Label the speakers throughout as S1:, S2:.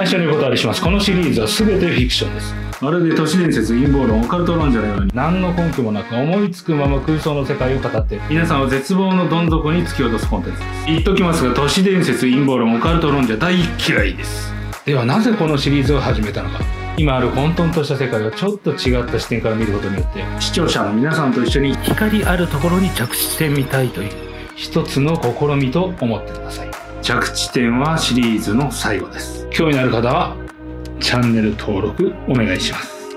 S1: 最初にお断りします。このシリーズは全てフィクションです。
S2: まるで都市伝説陰謀論オカルト論者のように。
S1: 何の根拠もなく思いつくまま空想の世界を語って
S2: 皆さんを絶望のどん底に突き落とすコンテンツです。言っときますが都市伝説陰謀論オカルト論者大嫌いです。
S1: ではなぜこのシリーズを始めたのか。今ある混沌とした世界をちょっと違った視点から見ることによって
S2: 視聴者の皆さんと一緒に
S1: 光あるところに着地してみたいという。一つの試みと思ってください。
S2: 着地点はシリーズの最後です
S1: 興味のある方はチャンネル登録お願いします。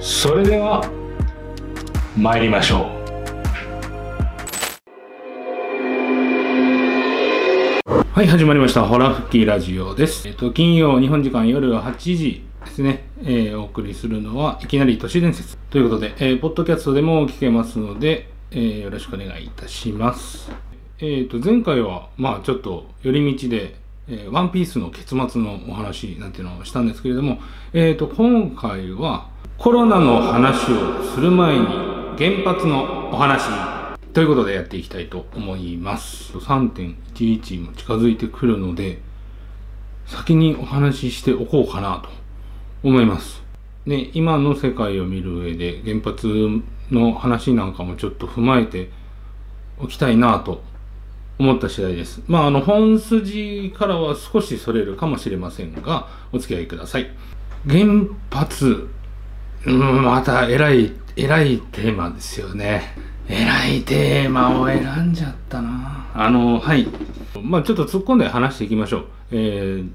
S1: それでは参りましょう。はい始まりました。ホラ吹きラジオです、えっと、金曜日本時間夜8時ですね、えーお送りするのはいきなり都市伝説。ということで、えーポッドキャストでも聞けますので、えーよろしくお願いいたします。えっ、と前回はまあちょっと寄り道でえーワンピースの結末のお話なんていうのをしたんですけれども、えー、と今回はコロナの話をする前に原発のお話ということでやっていきたいと思います。3.11も近づいてくるので先にお話ししておこうかなと思います。で今の世界を見る上で原発の話なんかもちょっと踏まえておきたいなと思った次第です。まあ、あの、本筋からは少しそれるかもしれませんが、お付き合いください。原発、うん、また偉い、偉いテーマですよね。偉いテーマを選んじゃったな。あの、はい。まあ、ちょっと突っ込んで話していきましょう。えー、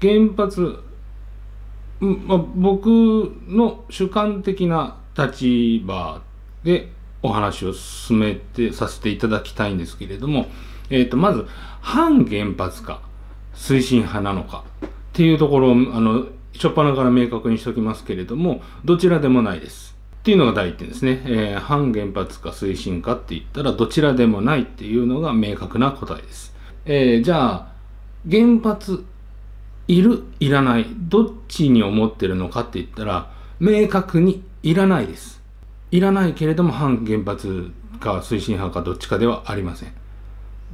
S1: 原発、うまあ、僕の主観的な立場でお話を進めてさせていただきたいんですけれども、えー、とまず反原発か推進派なのかっていうところをあの初っ端から明確にしておきますけれどもどちらでもないです。っていうのが第一点ですね、えー反原発か推進かって言ったらどちらでもないっていうのが明確な答えです、えーじゃあ原発いるいらないどっちに思ってるのかって言ったら明確にいらないです。いらないけれども反原発か推進派かどっちかではありません。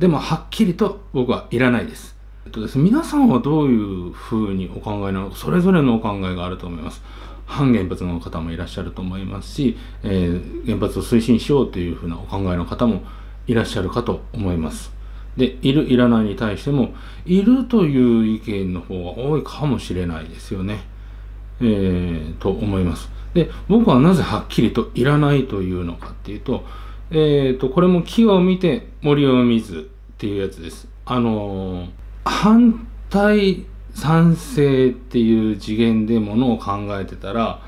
S1: でもはっきりと僕はいらないです。えっとですね皆さんはどういうふうにお考えなの？か、それぞれのお考えがあると思います。反原発の方もいらっしゃると思いますし、えー原発を推進しようというふうなお考えの方もいらっしゃるかと思います。で、いる、いらないに対しても、いるという意見の方が多いかもしれないですよね。えーと思います。で、僕はなぜはっきりといらないというのかっていうと、えーと、これも木を見て森を見ずっていうやつです。あのー反対賛成っていう次元でものを考えてたら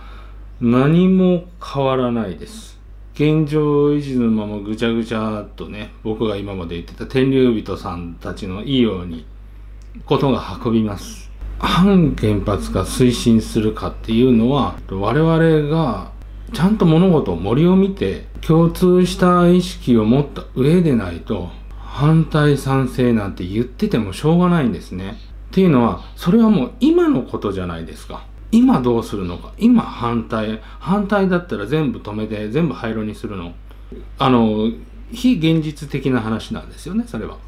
S1: 何も変わらないです。現状維持のままぐちゃぐちゃっとね、僕が今まで言ってた天竜人さんたちのいいようにことが運びます。反原発が推進するかっていうのは我々がちゃんと物事を森を見て共通した意識を持った上でないと反対賛成なんて言っててもしょうがないんですね。っていうのはそれはもう今のことじゃないですか。今どうするのか今反対反対だったら全部止めて全部廃炉にするのあの非現実的な話なんですよねそれは。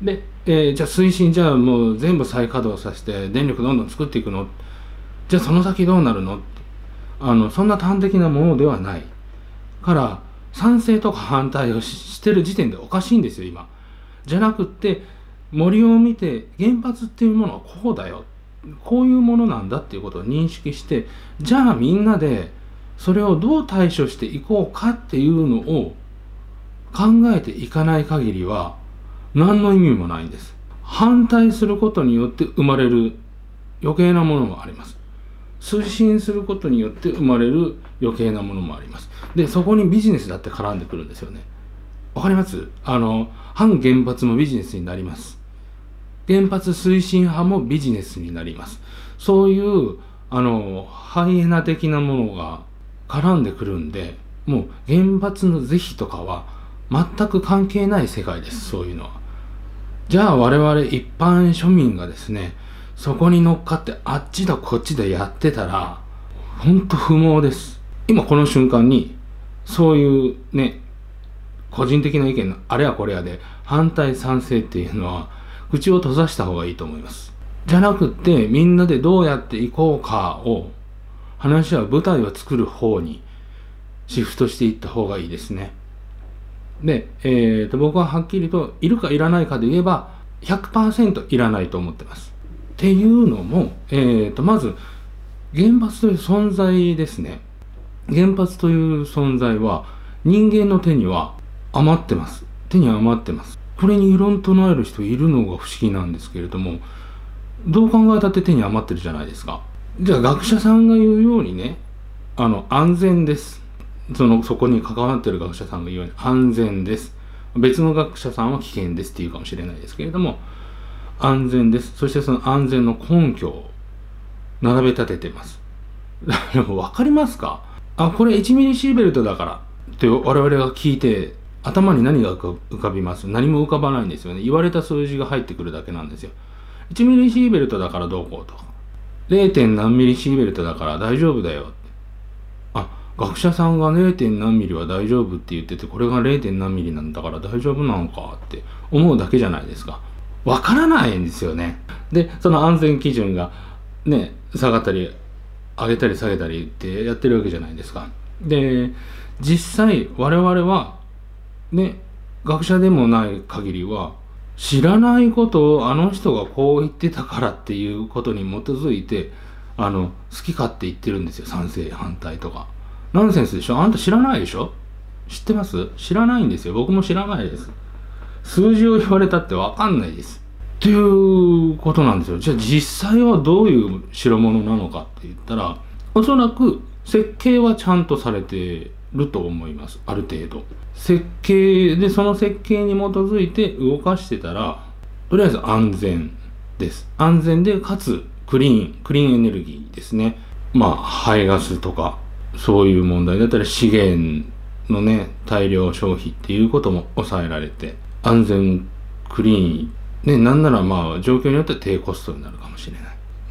S1: で、えーじゃあ推進じゃあもう全部再稼働させて電力どんどん作っていくのじゃあその先どうなるの？あのそんな端的なものではない。から賛成とか反対をしてる時点でおかしいんですよ今。じゃなくって森を見て原発っていうものはこうだよ。こういうものなんだっていうことを認識してじゃあみんなでそれをどう対処していこうかっていうのを考えていかない限りは何の意味もないんです。反対することによって生まれる余計なものもあります。推進することによって生まれる余計なものもあります。でそこにビジネスだって絡んでくるんですよね。わかります？あの反原発もビジネスになります。原発推進派もビジネスになります。そういうあのハイエナ的なものが絡んでくるんでもう原発の是非とかは全く関係ない世界です。そういうのは。じゃあ我々一般庶民がですねそこに乗っかってあっちだこっちだやってたらほんと不毛です今この瞬間にそういうね個人的な意見のあれやこれやで反対賛成っていうのは口を閉ざした方がいいと思いますじゃなくってみんなでどうやっていこうかを話は舞台を作る方にシフトしていった方がいいですね。で、えー、と僕ははっきりといるかいらないかで言えば100%いらないと思ってます。っていうのも、えー、とまず原発という存在ですね。原発という存在は人間の手には余ってます。手に余ってます。これに異論唱える人いるのが不思議なんですけれども、どう考えたって手に余ってるじゃないですか。じゃあ学者さんが言うようにね、あの、安全です。その、そこに関わってる学者さんが言うように安全です。別の学者さんは危険ですって言うかもしれないですけれども、安全です。そしてその安全の根拠を並べ立ててます。わかりますか？あ、これ1ミリシーベルトだからって我々が聞いて、頭に何が浮かびます？何も浮かばないんですよね。言われた数字が入ってくるだけなんですよ。1ミリシーベルトだからどうこうとか。0. 何ミリシーベルトだから大丈夫だよ。あ、学者さんが 0. 何ミリは大丈夫って言ってて、これが 0. 何ミリなんだから大丈夫なのかって思うだけじゃないですか。わからないんですよね。で、その安全基準がね、下がったり、上げたり下げたりってやってるわけじゃないですか。で、実際我々は、ね、学者でもない限りは、知らないことをあの人がこう言ってたからっていうことに基づいて、あの、好き勝手言ってるんですよ。賛成、反対とか。ナンセンスでしょ？あんた知らないでしょ？知ってます？知らないんですよ。僕も知らないです。数字を言われたってわかんないです。っていうことなんですよ。じゃあ実際はどういう代物なのかって言ったら、おそらく設計はちゃんとされてると思います。ある程度。設計で、その設計に基づいて動かしてたら、とりあえず安全です。安全で、かつクリーン、クリーンエネルギーですね。まあ、排ガスとか、そういう問題だったら資源のね、大量消費っていうことも抑えられて、安全、クリーン、ね、なんならまあ状況によっては低コストになるかもしれない。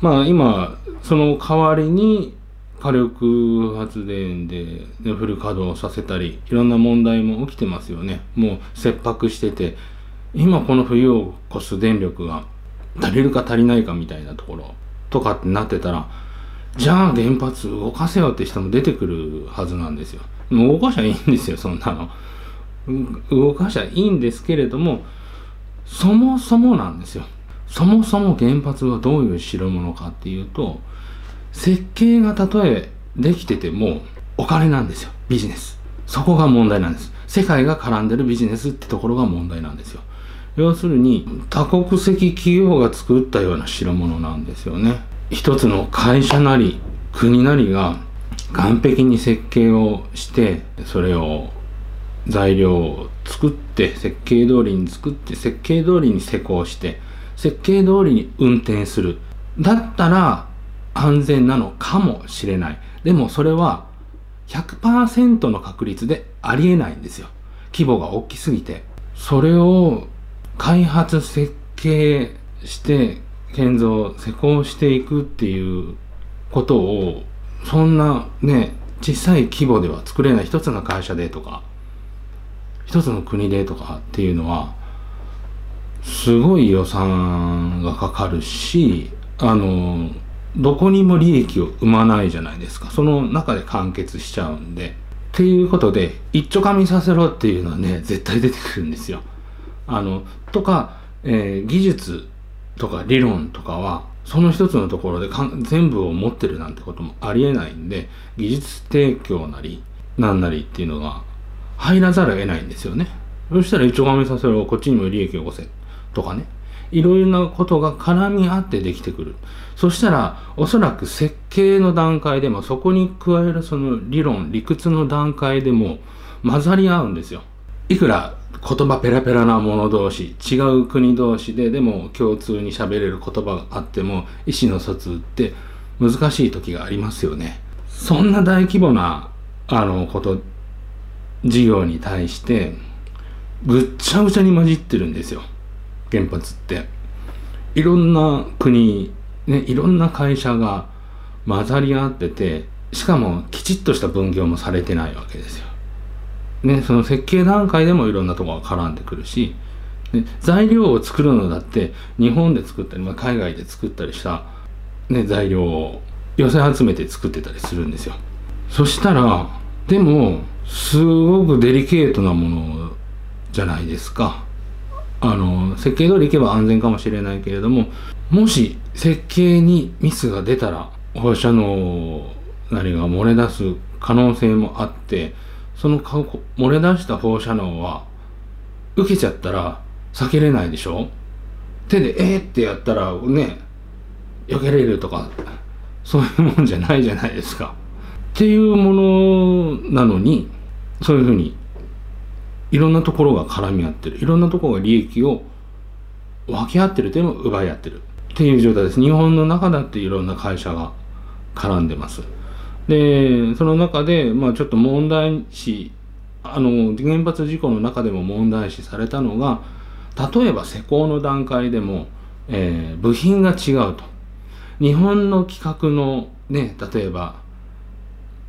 S1: まあ今、その代わりに火力発電でフル稼働させたり、いろんな問題も起きてますよね。もう切迫してて、今この冬を越す電力が足りるか足りないかみたいなところとかってなってたら、じゃあ原発動かせよって人も出てくるはずなんですよ。もう動かしゃいいんですよ、そんなの。動かしゃいいんですけれども、そもそもなんですよ。そもそも原発はどういう代物かっていうと、設計がたとえできててもお金なんですよ。ビジネス。そこが問題なんです。世界が絡んでるビジネスってところが問題なんですよ。要するに多国籍企業が作ったような代物なんですよね。一つの会社なり国なりが完璧に設計をしてそれを材料を作って設計通りに作って設計通りに施工して設計通りに運転する。だったら安全なのかもしれない。でもそれは100%の確率でありえないんですよ。規模が大きすぎて。それを開発設計して建造施工していくっていうことをそんなね小さい規模では作れない一つの会社でとか一つの国でとかっていうのはすごい予算がかかるしあのどこにも利益を生まないじゃないですかその中で完結しちゃうんでっていうことで一丁紙させろっていうのはね絶対出てくるんですよ。あのとか、えー、技術とか理論とかはその一つのところで全部を持ってるなんてこともありえないんで技術提供なりなんなりっていうのが入らざるを得ないんですよね。そしたら一丁紙させろ、こっちにも利益を起こせ。とかね。いろいろなことが絡み合ってできてくる。そしたら、おそらく設計の段階でも、そこに加えるその理論、理屈の段階でも混ざり合うんですよ。いくら言葉ペラペラな者同士、違う国同士ででも共通に喋れる言葉があっても、意思の疎通って難しい時がありますよね。そんな大規模な、あの、こと事業に対してぐっちゃぐちゃに混じってるんですよ。原発って。いろんな国ねいろんな会社が混ざり合っててしかもきちっとした分業もされてないわけですよ。ねその設計段階でもいろんなとこが絡んでくるしで材料を作るのだって日本で作ったり、まあ、海外で作ったりした、ね、材料を寄せ集めて作ってたりするんですよ。そしたらでもすごくデリケートなものじゃないですかあの設計通りいけば安全かもしれないけれどももし設計にミスが出たら放射能なりが漏れ出す可能性もあってその漏れ出した放射能は受けちゃったら避けれないでしょ？手で「えー!」ってやったらね避けれるとかそういうもんじゃないじゃないですか。っていうものなのにそういうふうにいろんなところが絡み合ってる。いろんなところが利益を分け合ってるというのを奪い合ってる。っていう状態です。日本の中だっていろんな会社が絡んでます。でその中で、まあ、ちょっと問題視あの原発事故の中でも問題視されたのが例えば施工の段階でも、えー、部品が違うと。日本の規格のね例えば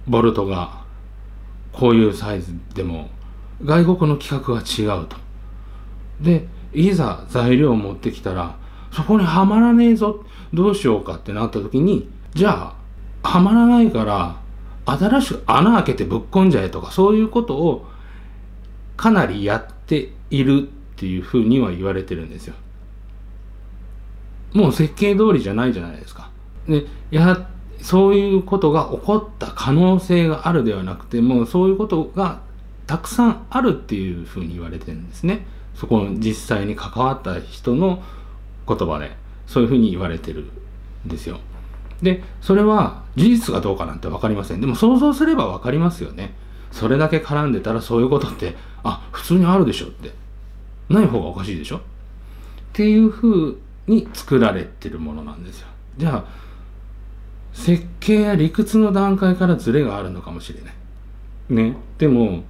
S1: ボルトがこういうサイズでも外国の規格が違うと。でいざ材料を持ってきたらそこにはまらねえぞどうしようかってなった時にじゃあはまらないから新しく穴開けてぶっ込んじゃえとかそういうことをかなりやっているっていうふうには言われてるんですよ。もう設計通りじゃないじゃないですか。でやそういうことが起こった可能性があるではなくてもうそういうことがたくさんあるっていうふうに言われてるんですね。そこの実際に関わった人の言葉でそういうふうに言われてるんですよ。でそれは事実かどうかなんて分かりません。でも想像すれば分かりますよね。それだけ絡んでたらそういうことってあ普通にあるでしょって。ない方がおかしいでしょ。っていうふうに作られてるものなんですよ。じゃあ設計や理屈の段階からズレがあるのかもしれない。ね。でも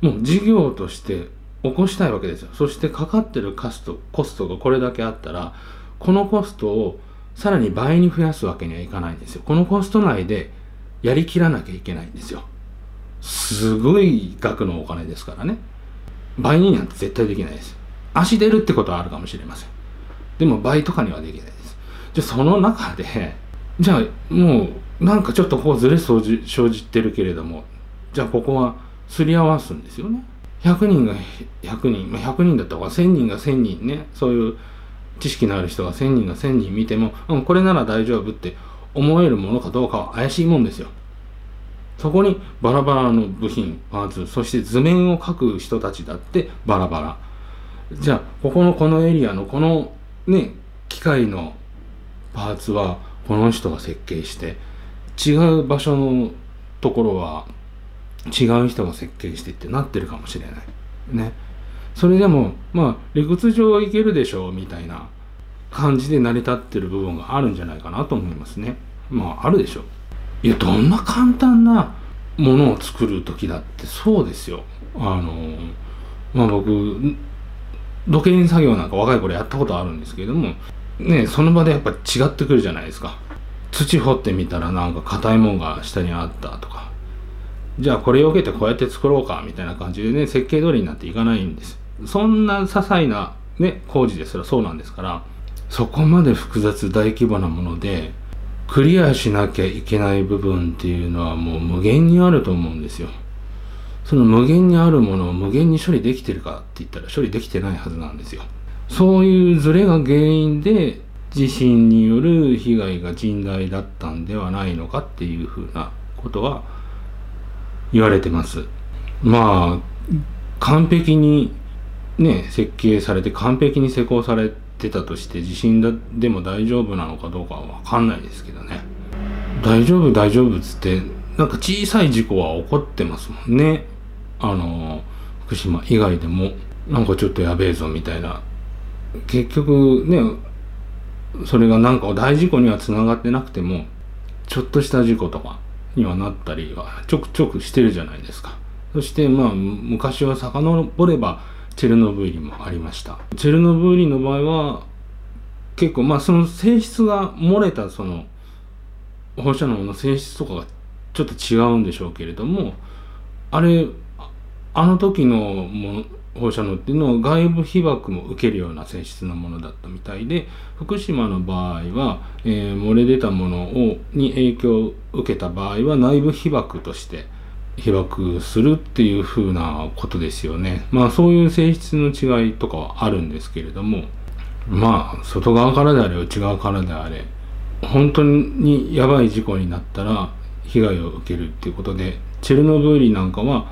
S1: もう事業として起こしたいわけですよ。そしてかかってるカストコストがこれだけあったらこのコストをさらに倍に増やすわけにはいかないんですよ。このコスト内でやりきらなきゃいけないんですよ。すごい額のお金ですからね。倍になんて絶対できないです。足出るってことはあるかもしれません。でも倍とかにはできないです。じゃあその中でじゃあもうなんかちょっとこうずれ生じ生じてるけれどもじゃあここはすり合わすんですよね100人が100人、まあ、100人だった方が1000人が1000人ねそういう知識のある人が1000人が1000人見ても、うん、これなら大丈夫って思えるものかどうかは怪しいもんですよ。そこにバラバラの部品、パーツ、そして図面を描く人たちだってバラバラ。じゃあ、ここのこのエリアのこのね、機械のパーツはこの人が設計して、違う場所のところは違う人が設計してってなってるかもしれない。ね。それでもまあ理屈上はいけるでしょうみたいな感じで成り立ってる部分があるんじゃないかなと思いますねまああるでしょういやどんな簡単なものを作る時だってそうですよあのまあ僕土建作業なんか若い頃やったことあるんですけれどもねその場でやっぱ違ってくるじゃないですか。土掘ってみたらなんか硬いもんが下にあったとか。じゃあこれを受けてこうやって作ろうかみたいな感じでね設計通りになっていかないんです。そんな些細なね工事ですらそうなんですからそこまで複雑大規模なものでクリアしなきゃいけない部分っていうのはもう無限にあると思うんですよ。その無限にあるものを無限に処理できてるかって言ったら処理できてないはずなんですよ。そういうズレが原因で地震による被害が甚大だったんではないのかっていうふうなことは言われてます。まあ完璧にね設計されて完璧に施工されてたとして地震だでも大丈夫なのかどうかは分かんないですけどね。大丈夫大丈夫っつってなんか小さい事故は起こってますもんね。あの福島以外でも。なんかちょっとやべえぞみたいな結局ねそれがなんか大事故にはつながってなくてもちょっとした事故とかにはなったりはちょくちょくしてるじゃないですか。そしてまあ昔は遡ればチェルノブイリもありました。チェルノブイリの場合は結構まあその性質が漏れたその放射能の性質とかがちょっと違うんでしょうけれどもあれあの時のも放射能っていうのは外部被曝も受けるような性質のものだったみたいで福島の場合は、えー、漏れ出たものをに影響を受けた場合は内部被曝として被曝するっていうふうなことですよね。まあそういう性質の違いとかはあるんですけれどもまあ外側からであれ内側からであれ本当にやばい事故になったら被害を受けるっていうことでチェルノブイリなんかは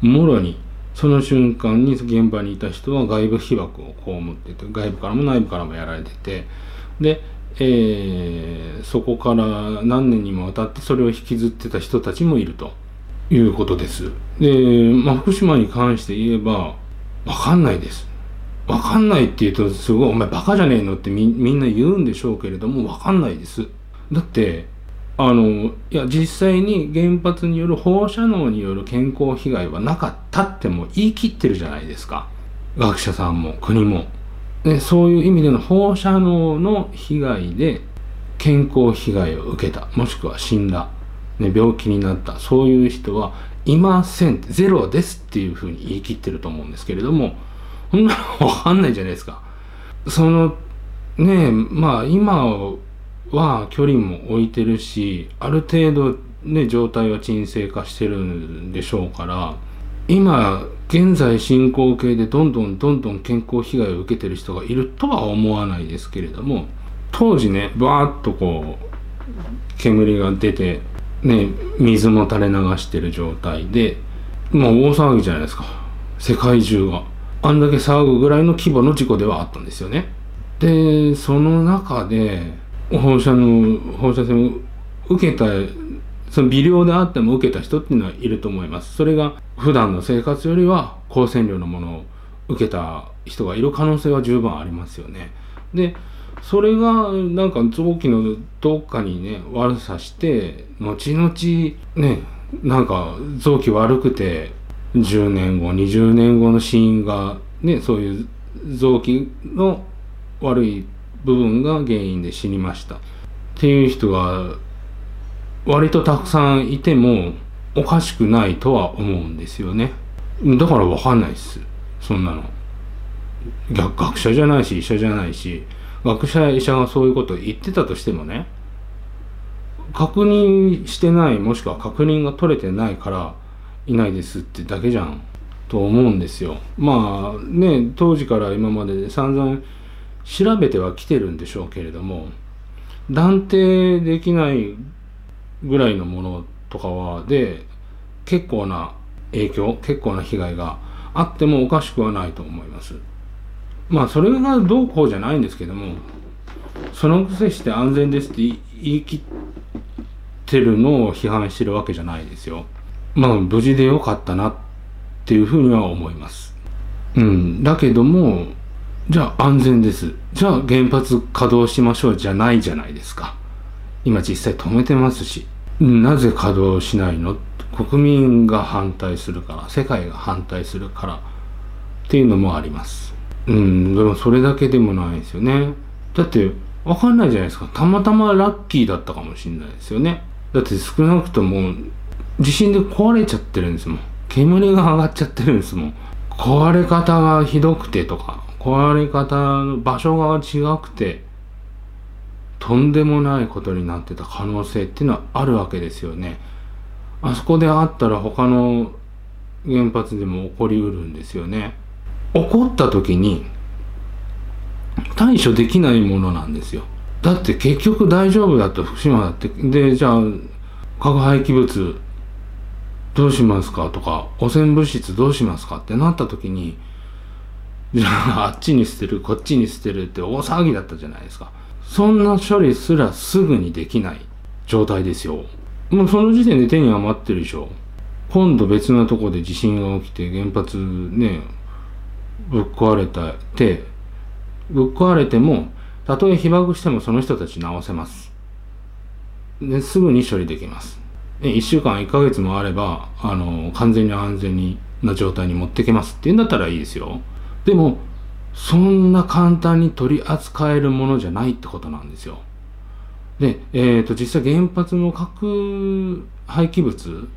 S1: もろにその瞬間に現場にいた人は外部被曝を被ってて外部からも内部からもやられててで、えー、そこから何年にもわたってそれを引きずってた人たちもいるということです。で、まあ、福島に関して言えばわかんないです。わかんないって言うとすごいお前バカじゃねえのってみんな言うんでしょうけれどもわかんないです。だってあのいや実際に原発による放射能による健康被害はなかったっても言い切ってるじゃないですか。学者さんも国も。でそういう意味での放射能の被害で健康被害を受けたもしくは死んだ、ね、病気になったそういう人はいませんゼロですっていうふうに言い切ってると思うんですけれどもそんなのわかんないじゃないですか。そのねまあ今は距離も置いてるしある程度ね状態は沈静化してるんでしょうから今現在進行形でどんどんどんどん健康被害を受けてる人がいるとは思わないですけれども当時ねバーッとこう煙が出てね水も垂れ流してる状態でもう大騒ぎじゃないですか。世界中が。あんだけ騒ぐぐらいの規模の事故ではあったんですよね。でその中で放射の放射線を受けたその微量であっても受けた人っていうのはいると思います。それが普段の生活よりは高線量のものを受けた人がいる可能性は十分ありますよね。でそれがなんか臓器のどっかにね悪さして後々ねなんか臓器悪くて10年後20年後の死因がねそういう臓器の悪い部分が原因で死にました。っていう人が割とたくさんいてもおかしくないとは思うんですよね。だから分かんないです。そんなの。学者じゃないし医者じゃないし。学者や医者がそういうことを言ってたとしてもね確認してないもしくは確認が取れてないからいないですってだけじゃん。と思うんですよ。まあね当時から今まで散々調べてはきてるんでしょうけれども断定できないぐらいのものとかはで結構な影響結構な被害があってもおかしくはないと思います。まあそれがどうこうじゃないんですけどもそのくせして安全ですって言い切ってるのを批判してるわけじゃないですよ。まあ無事でよかったなっていうふうには思います。うん。だけどもじゃあ安全です。じゃあ原発稼働しましょうじゃないじゃないですか。今実際止めてますし。なぜ稼働しないの？国民が反対するから、世界が反対するからっていうのもあります。うん、でもそれだけでもないですよね。だってわかんないじゃないですか。たまたまラッキーだったかもしれないですよね。だって少なくとも地震で壊れちゃってるんですもん。煙が上がっちゃってるんですもん。壊れ方がひどくてとか、壊れ方の場所が違くてとんでもないことになってた可能性っていうのはあるわけですよね。あそこであったら他の原発でも起こりうるんですよね。起こった時に対処できないものなんですよ。だって結局大丈夫だと福島だってでじゃあ核廃棄物どうしますかとか汚染物質どうしますかってなった時にあ あっちに捨てるこっちに捨てるって大騒ぎだったじゃないですか。そんな処理すらすぐにできない状態ですよ。もうその時点で手に余ってるでしょ。今度別なとこで地震が起きて原発ねぶっ壊れたてぶっ壊れてもたとえ被爆してもその人たち直せます。ですぐに処理できます。1週間1ヶ月もあればあの完全に安全にな状態に持ってけますっていうんだったらいいですよ。でもそんな簡単に取り扱えるものじゃないってことなんですよ。で、えー、と実際原発の核廃棄物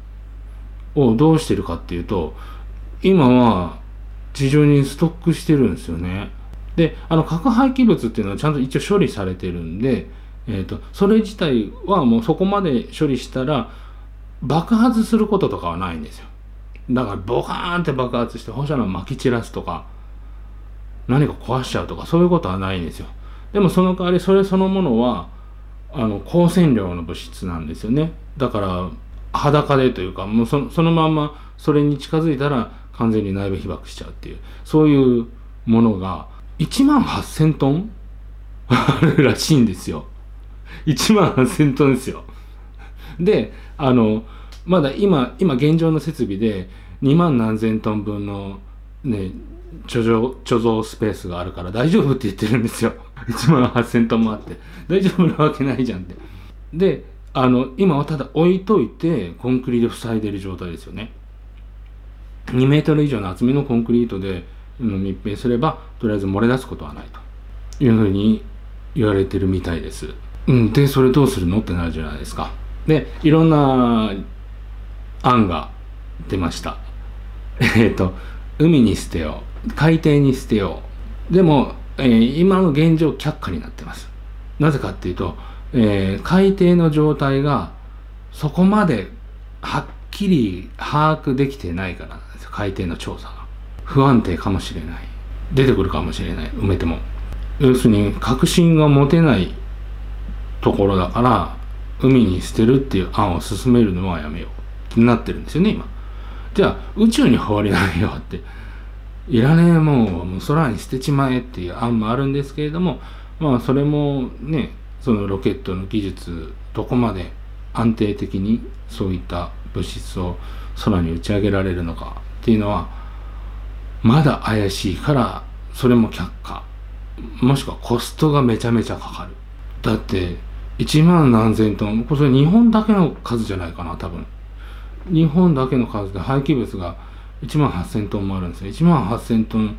S1: をどうしてるかっていうと今は地上にストックしてるんですよね。であの核廃棄物っていうのはちゃんと一応処理されてるんで、えーと、それ自体はもうそこまで処理したら爆発することとかはないんですよ。だからボカーンって爆発して放射能まき散らすとか何か壊しちゃうとかそういうことはないんですよ。でもその代わりそれそのものはあの光線量の物質なんですよね。だから裸でというかもうそそのまんまそれに近づいたら完全に内部被爆しちゃうっていうそういうものが1万8000トンあるらしいんですよ。1万8000トンですよ。で、あの、まだ今、今現状の設備で2万何千トン分のね、貯蔵、貯蔵スペースがあるから大丈夫って言ってるんですよ。1万8000トンもあって。大丈夫なわけないじゃんって。で、あの、今はただ置いといて、コンクリで塞いでる状態ですよね。2メートル以上の厚みのコンクリートで密閉すればとりあえず漏れ出すことはないというふうに言われてるみたいです。うん、でそれどうするのってなるじゃないですか。でいろんな案が出ました。えっ、と海に捨てよ海底に捨てよ。うでも、えー、今の現状却下になってます。なぜかっていうと、えー、海底の状態がそこまではっきり把握できてないからなんですよ。海底の調査が。不安定かもしれない。出てくるかもしれない。埋めても。要するに確信が持てないところだから海に捨てるっていう案を進めるのはやめよう。ってなってるんですよね今。じゃあ宇宙に放りないようっていらねえもんをもう空に捨てちまえっていう案もあるんですけれどもまあそれもねそのロケットの技術どこまで安定的にそういった物質を空に打ち上げられるのかっていうのはまだ怪しいからそれも却下。もしくはコストがめちゃめちゃかかる。だって1万何千トンこれ日本だけの数じゃないかな多分。日本だけの数で廃棄物が1万8000トンもあるんですよ1万8000トン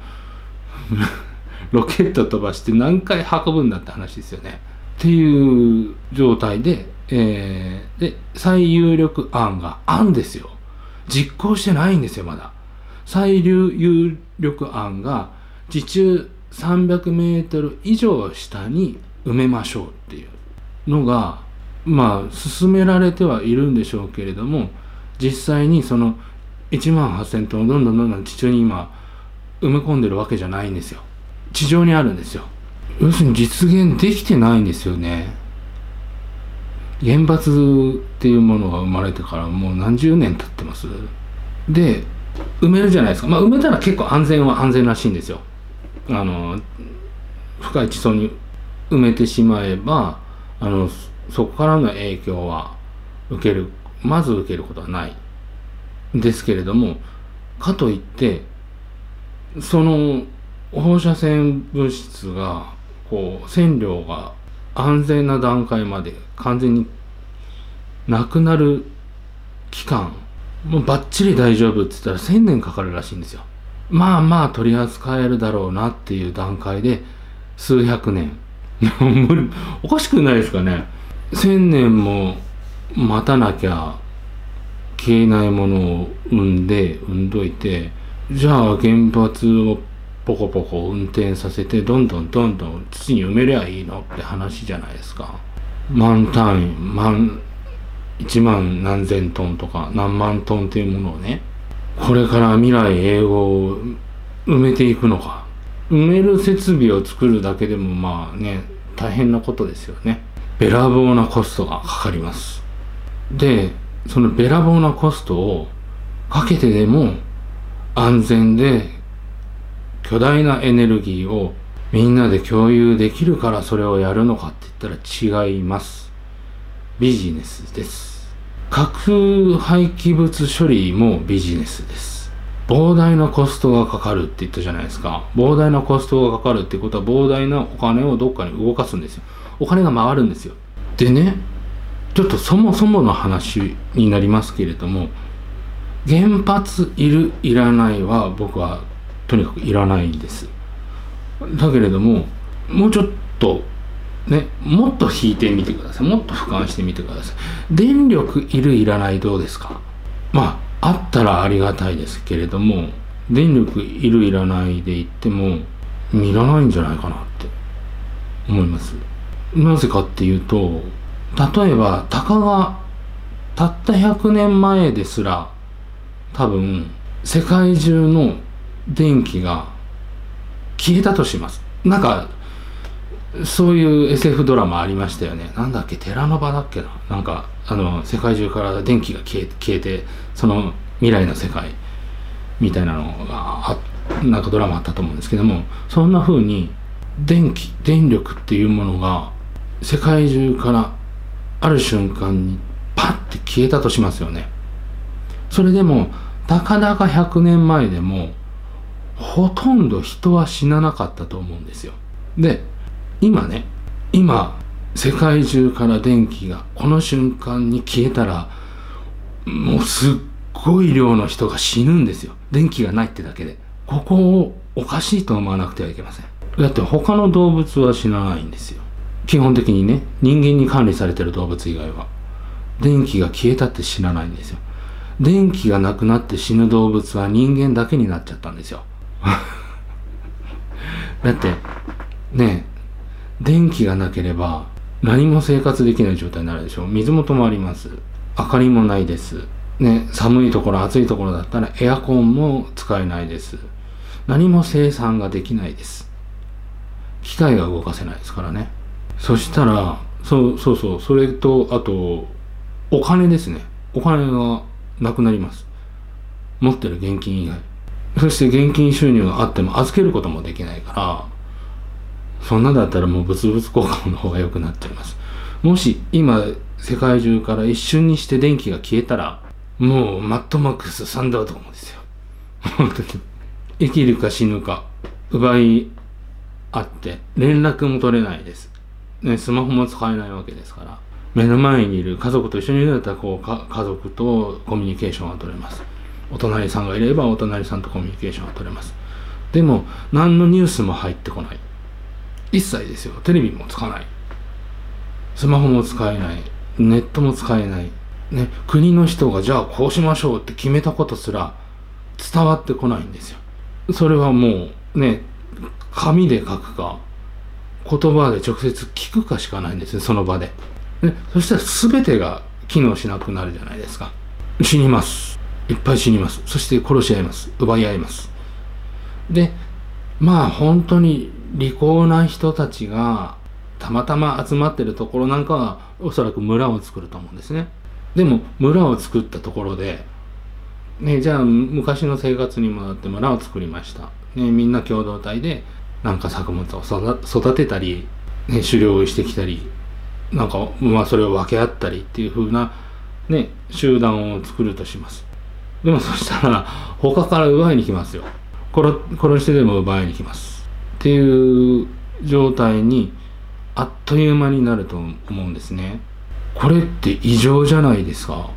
S1: ロケット飛ばして何回運ぶんだって話ですよね。っていう状態で、えー、で最有力案が案ですよ。実行してないんですよまだ。最有力案が地中300メートル以上下に埋めましょうっていうのがまあ進められてはいるんでしょうけれども実際にその1万8,000トンをどんどんどんどん地中に今埋め込んでるわけじゃないんですよ。地上にあるんですよ。要するに実現できてないんですよね。原発っていうものが生まれてからもう何十年経ってます。で埋めるじゃないですか、まあ、埋めたら結構安全は安全らしいんですよ。あの深い地層に埋めてしまえばあのそこからの影響は受ける。まず受けることはない。ですけれどもかといってその放射線物質がこう線量が安全な段階まで完全になくなる期間もうバッチリ大丈夫って言ったら1000年かかるらしいんですよ。まあまあ取り扱えるだろうなっていう段階で数百年。おかしくないですかね。1000年も待たなきゃ消えないものを生んで、生んどいて、じゃあ原発をポコポコ運転させてどんどんどんどん土に埋めりゃいいのって話じゃないですか。万単位、万1万何千トンとか何万トンっていうものをねこれから未来英語を埋めていくのか。埋める設備を作るだけでもまあね大変なことですよね。べらぼうなコストがかかります。でそのべらぼうなコストをかけてでも安全で巨大なエネルギーをみんなで共有できるからそれをやるのかって言ったら違いますビジネスです核廃棄物処理もビジネスです。膨大なコストがかかるって言ったじゃないですか。膨大なコストがかかるってことは膨大なお金をどっかに動かすんですよ。お金が回るんですよ。でね、ちょっとそもそもの話になりますけれども、原発いる、いらないは僕はとにかくいらないんです。だけれども、もうちょっとね、もっと引いてみてください。もっと俯瞰してみてください。電力いるいらないどうですか？まあ、あったらありがたいですけれども、電力いるいらないで言ってもいらないんじゃないかなって思いますなぜかっていうと例えばたかがたった100年前ですら多分世界中の電気が消えたとします。なんかそういう SF ドラマありましたよね。なんだっけ寺の場だっけな。なんかあの世界中から電気が消え消えてその未来の世界みたいなのがなんかドラマあったと思うんですけどもそんな風に電気電力っていうものが世界中からある瞬間にパッて消えたとしますよね。それでもたかだか100年前でもほとんど人は死ななかったと思うんですよ。で今ね今世界中から電気がこの瞬間に消えたらもうすっごい量の人が死ぬんですよ。電気がないってだけで。ここをおかしいと思わなくてはいけません。だって他の動物は死なないんですよ。基本的にね人間に管理されてる動物以外は。電気が消えたって死なないんですよ。電気がなくなって死ぬ動物は人間だけになっちゃったんですよ。だってね電気がなければ何も生活できない状態になるでしょ。水も止まります。明かりもないです。ね寒いところ暑いところだったらエアコンも使えないです。何も生産ができないです。機械が動かせないですからね。そしたらそうそうそうそれとあとお金ですね。お金がなくなります。持ってる現金以外。そして現金収入があっても預けることもできないからそんなだったらもう物々交換の方が良くなっちゃいます。もし今世界中から一瞬にして電気が消えたらもうマットマックスサンダードームですよ。本当に。生きるか死ぬか奪い合って連絡も取れないです、ね、スマホも使えないわけですから目の前にいる家族と一緒にいるんだったらこうか家族とコミュニケーションが取れます。お隣さんがいればお隣さんとコミュニケーションが取れます。でも何のニュースも入ってこない。一切ですよ。テレビもつかない。スマホも使えない。ネットも使えない。ね国の人がじゃあこうしましょうって決めたことすら伝わってこないんですよ。それはもうね紙で書くか言葉で直接聞くかしかないんですねその場で、ね、そしたら全てが機能しなくなるじゃないですか。死にます。いっぱい死にます。そして殺し合います。奪い合います。でまあ本当に利口な人たちがたまたま集まってるところなんかはおそらく村を作ると思うんですね。でも村を作ったところでねじゃあ昔の生活に戻って村を作りました、ね、みんな共同体でなんか作物を育てたり、ね、狩猟してきたりなんかまあそれを分け合ったりっていう風なね集団を作るとします。でもそしたら他から奪いに来ますよ。殺殺してでも奪いに来ます。っていう状態にあっという間になると思うんですね。これって異常じゃないですか。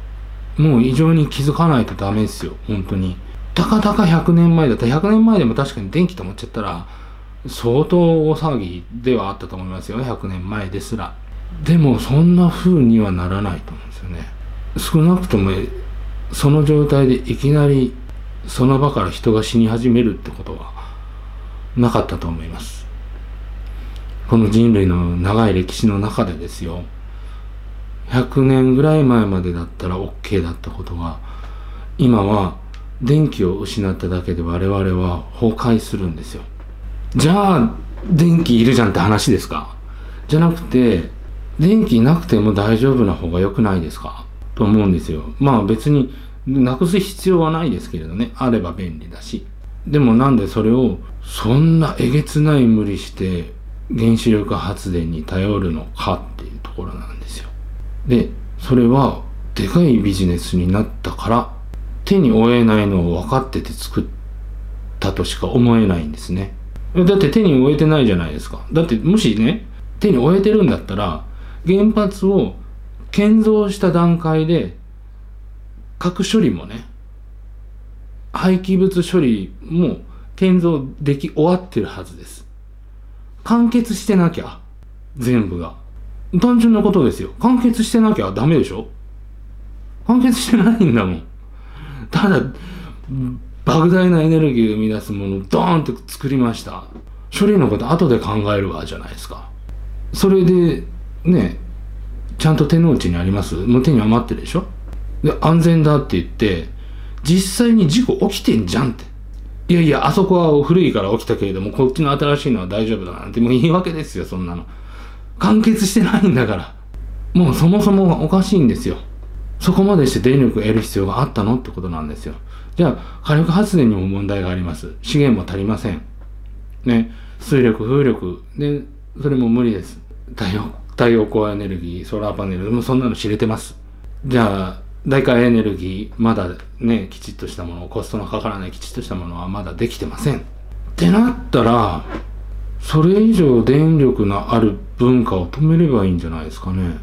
S1: もう異常に気づかないとダメですよ。本当に。たかたか100年前だったら100年前でも確かに電気止まっちゃったら相当大騒ぎではあったと思いますよ。100年前ですら。でもそんな風にはならないと思うんですよね。少なくともその状態でいきなりその場から人が死に始めるってことはなかったと思います。この人類の長い歴史の中でですよ。100年ぐらい前までだったら OK だったことが今は電気を失っただけで我々は崩壊するんですよ。じゃあ電気いるじゃんって話ですか？じゃなくて電気なくても大丈夫な方が良くないですか？と思うんですよ。まあ別になくす必要はないですけれどね。あれば便利だし。でもなんでそれをそんなえげつない無理して原子力発電に頼るのかっていうところなんですよ。でそれはでかいビジネスになったから手に負えないのを分かってて作ったとしか思えないんですね。だって手に負えてないじゃないですか。だってもしね手に負えてるんだったら原発を建造した段階で核処理もね廃棄物処理も建造でき終わってるはずです。完結してなきゃ全部が。単純なことですよ。完結してなきゃダメでしょ？完結してないんだもん。ただ莫大なエネルギーを生み出すものをドーンと作りました。処理のこと後で考えるわじゃないですか。それでねちゃんと手の内にあります？もう手に余ってるでしょ？で安全だって言って実際に事故起きてんじゃんって。いやいやあそこは古いから起きたけれどもこっちの新しいのは大丈夫だなんてもう言い訳ですよそんなの。完結してないんだから。もうそもそもがおかしいんですよ。そこまでして電力を得る必要があったの？ってことなんですよ。じゃあ火力発電にも問題があります。資源も足りません。ね。水力風力。でそれも無理です。太陽太陽光エネルギーソーラーパネルもそんなの知れてます。じゃあ大化エネルギーまだねきちっとしたものコストのかからないきちっとしたものはまだできてません。ってなったらそれ以上電力のある文化を止めればいいんじゃないですかね。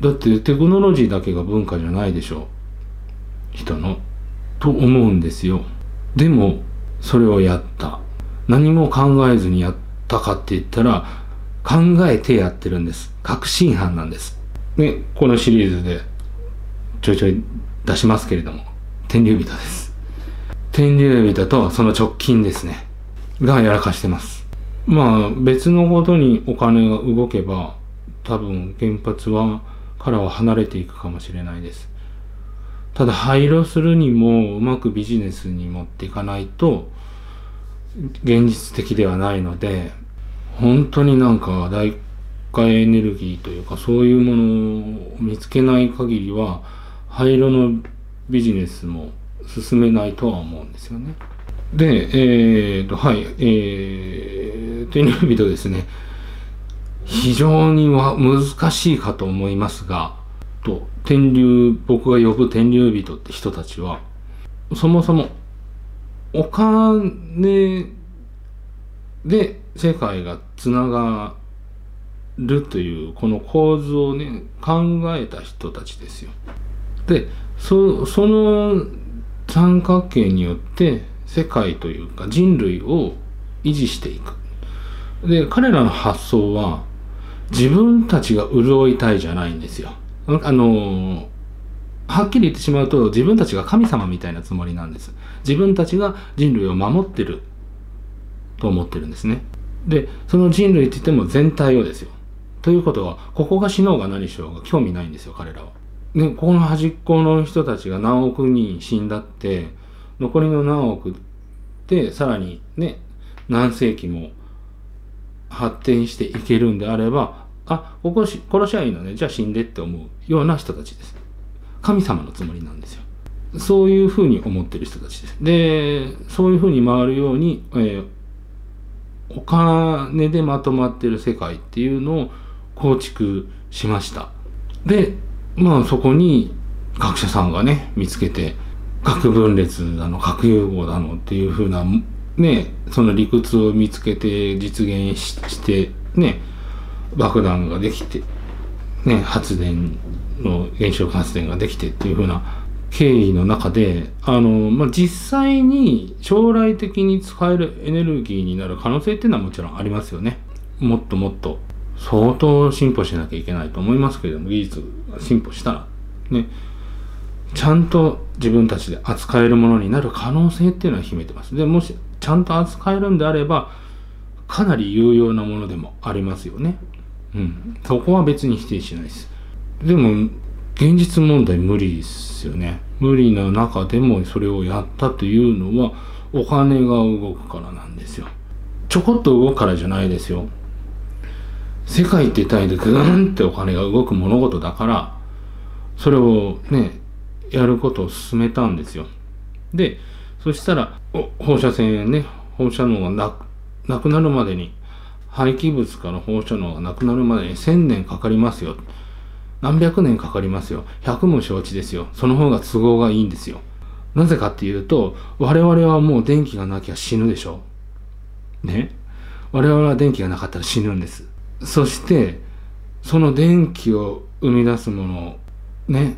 S1: だってテクノロジーだけが文化じゃないでしょ。人の。と思うんですよ。でもそれをやった。何も考えずにやったかって言ったら考えてやってるんです。確信犯なんです。ねこのシリーズでちょいちょい出しますけれども。天竜人です。天竜人とその直近ですね。がやらかしてます。まあ別のことにお金が動けば多分原発はからは離れていくかもしれないです。ただ廃炉するにもうまくビジネスに持っていかないと現実的ではないので本当になんか大化エネルギーというかそういうものを見つけない限りは廃炉のビジネスも進めないとは思うんですよね。で、えーと、はい、えー、天竜人ですね。非常には難しいかと思いますが、と、天竜、僕が呼ぶ天竜人って人たちは、そもそもお金で世界がつながるというこの構図をね考えた人たちですよ。でそその三角形によって世界というか人類を維持していく。で彼らの発想は自分たちが潤いたいじゃないんですよ。あのはっきり言ってしまうと自分たちが神様みたいなつもりなんです。自分たちが人類を守ってると思ってるんですね。で、その人類って言っても全体をですよ。ということは、ここが死のうが何しようが興味ないんですよ、彼らは。で、ここの端っこの人たちが何億人死んだって、残りの何億で、さらにね、何世紀も発展していけるんであれば、あ、ここし殺しゃいいのね、じゃあ死んでって思うような人たちです。神様のつもりなんですよ。そういうふうに思ってる人たちです。で、そういうふうに回るように、えー、お金でまとまってる世界っていうのを構築しました。で、まあそこに学者さんがね、見つけて、核分裂だの、核融合だのっていうふうな、ね、その理屈を見つけて実現して、ね、爆弾ができて、ね、発電の原子力発電ができてっていうふうな経緯の中で、あの、まあ、実際に将来的に使えるエネルギーになる可能性っていうのはもちろんありますよね。もっともっと相当進歩しなきゃいけないと思いますけれども、技術が進歩したら、ね、ちゃんと自分たちで扱えるものになる可能性っていうのは秘めてます。で、もしちゃんと扱えるんであれば、かなり有用なものでもありますよね。うん。そこは別に否定しないです。でも、現実問題無理ですよね。無理な中でもそれをやったというのはお金が動くからなんですよ。ちょこっと動くからじゃないですよ。世界って単位でグーンってお金が動く物事だから、それをね、やることを進めたんですよ。で、そしたら、放射線ね、放射能がななくなるまでに、廃棄物から放射能がなくなるまでに1000年かかりますよ。何百年かかりますよ。100も承知ですよ。その方が都合がいいんですよ。なぜかっていうと、我々はもう電気がなきゃ死ぬでしょう。ね。我々は電気がなかったら死ぬんです。そして、その電気を生み出すもの、ね。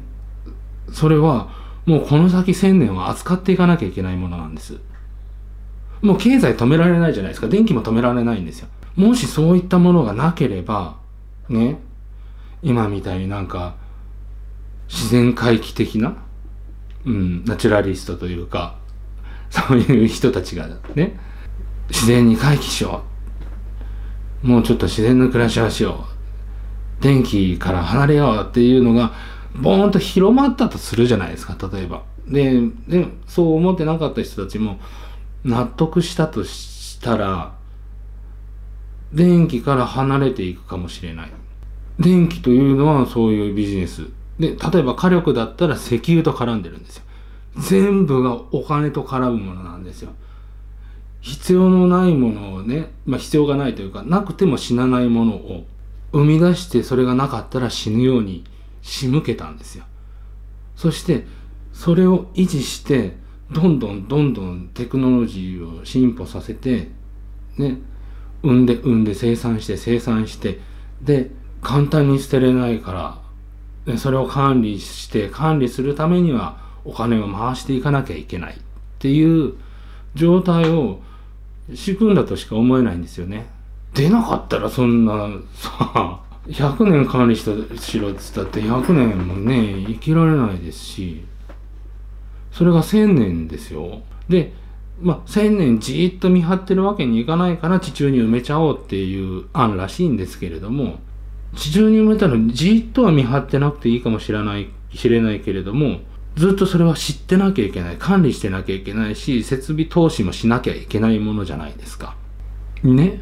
S1: それは、もうこの先1000年は扱っていかなきゃいけないものなんです。もう経済止められないじゃないですか。電気も止められないんですよ。もしそういったものがなければ、ね。今みたいになんか自然回帰的な、うん、ナチュラリストというかそういう人たちがね自然に回帰しようもうちょっと自然の暮らしをしよう電気から離れようっていうのがボーンと広まったとするじゃないですか例えばででそう思ってなかった人たちも納得したとしたら電気から離れていくかもしれない。電気というのはそういうビジネス。で例えば火力だったら石油と絡んでるんですよ。全部がお金と絡むものなんですよ。必要のないものをね、まあ、必要がないというかなくても死なないものを生み出してそれがなかったら死ぬように仕向けたんですよ。そしてそれを維持してどんどんどんどんテクノロジーを進歩させてね産んで産んで生産して生産してで簡単に捨てれないからそれを管理して管理するためにはお金を回していかなきゃいけないっていう状態を仕組んだとしか思えないんですよね。出なかったらそんなさ100年管理したしろっつったって100年もね生きられないですしそれが1000年ですよ。でまあ、1000年じっと見張ってるわけにいかないから地中に埋めちゃおうっていう案らしいんですけれども地中に埋めたらじっとは見張ってなくていいかもしれない知れないけれどもずっとそれは知ってなきゃいけない管理してなきゃいけないし設備投資もしなきゃいけないものじゃないですか。ね。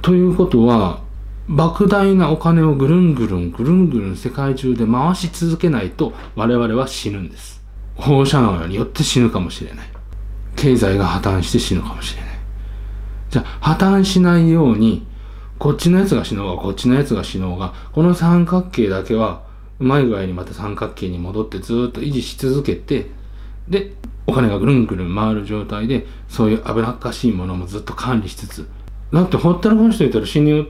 S1: ということは莫大なお金をぐるんぐるんぐるんぐるん世界中で回し続けないと我々は死ぬんです。放射能によって死ぬかもしれない。経済が破綻して死ぬかもしれない。じゃあ破綻しないようにこっちのやつが死のうがこっちのやつが死のうがこの三角形だけはうまい具合にまた三角形に戻ってずっと維持し続けてでお金がぐるんぐるん回る状態でそういう危なっかしいものもずっと管理しつつ。だってほったらかしといたら死ぬよ。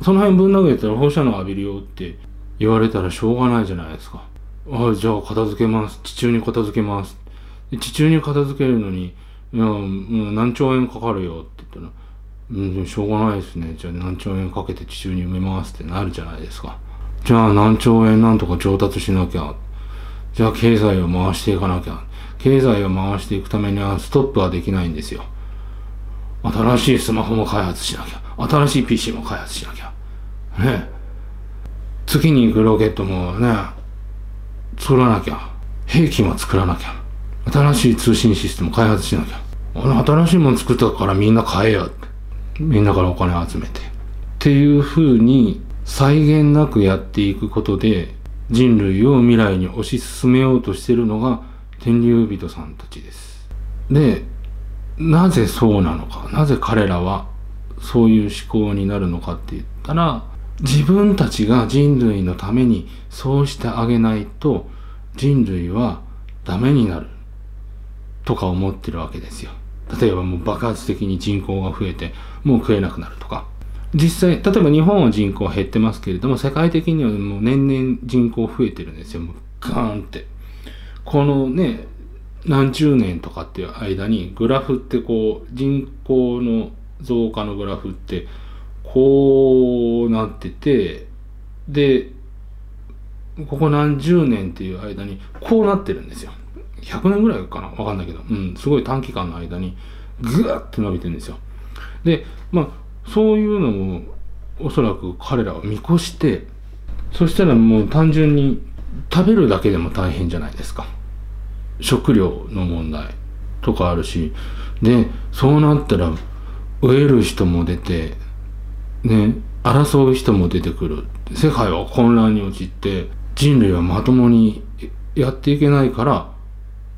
S1: その辺ぶん投げたら放射能浴びるよって言われたらしょうがないじゃないですか。ああじゃあ片付けます。地中に片付けます。地中に片付けるのにいやもう何兆円かかるよって言ったらうんしょうがないですねじゃあ何兆円かけて地中に埋めますってなるじゃないですかじゃあ何兆円なんとか調達しなきゃ。じゃあ経済を回していかなきゃ。経済を回していくためにはストップはできないんですよ。新しいスマホも開発しなきゃ。新しい PC も開発しなきゃ。ね月に行くロケットもね、作らなきゃ。兵器も作らなきゃ。新しい通信システム開発しなきゃ。新しいもの作ったからみんな買えよって。みんなからお金集めて。っていう風に際限なくやっていくことで人類を未来に推し進めようとしてるのが天竜人さんたちです。で、なぜそうなのか、なぜ彼らはそういう思考になるのかって言ったら、自分たちが人類のためにそうしてあげないと人類はダメになるとか思ってるわけですよ。例えばもう爆発的に人口が増えてもう食えなくなるとか。実際、例えば日本は人口減ってますけれども、世界的にはもう年々人口増えてるんですよ。もうガーンって。このね、何十年とかっていう間に、グラフってこう、人口の増加のグラフって、こうなってて、で、ここ何十年っていう間に、こうなってるんですよ。100年ぐらいかなわかんないけど。うん、すごい短期間の間に、ぐわって伸びてるんですよ。で、まあ、そういうのもおそらく彼らは見越してそしたらもう単純に食べるだけでも大変じゃないですか食料の問題とかあるしでそうなったら飢える人も出てね争う人も出てくる世界は混乱に陥って人類はまともにやっていけないから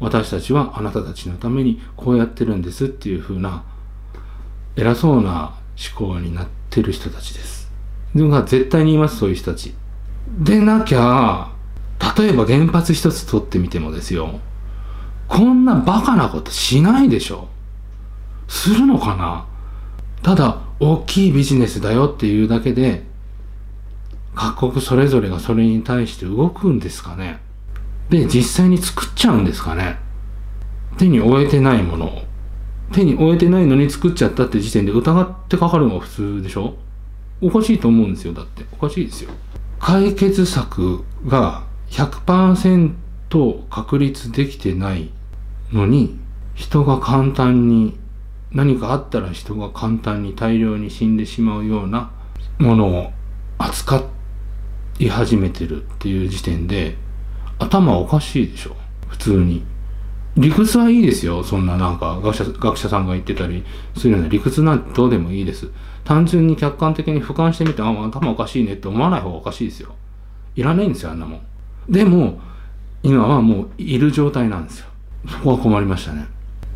S1: 私たちはあなたたちのためにこうやってるんですっていう風な偉そうな思考になってる人たちです。でも絶対に言います、そういう人たち。でなきゃ、例えば原発一つ取ってみてもですよ、こんなバカなことしないでしょ。するのかなただ、大きいビジネスだよっていうだけで、各国それぞれがそれに対して動くんですかねで、実際に作っちゃうんですかね。手に負えてないものを。手に負えてないのに作っちゃったって時点で疑ってかかるのが普通でしょ。おかしいと思うんですよだって。おかしいですよ。解決策が100%確立できてないのに人が簡単に何かあったら人が簡単に大量に死んでしまうようなものを扱い始めてるっていう時点で頭おかしいでしょ。普通に。理屈はいいですよ。そんななんか学者学者さんが言ってたりするような理屈なんてどうでもいいです。単純に客観的に俯瞰してみてあ頭おかしいねって思わない方がおかしいですよ。いらないんですよあんなもん。でも今はもういる状態なんですよ。そこは困りましたね。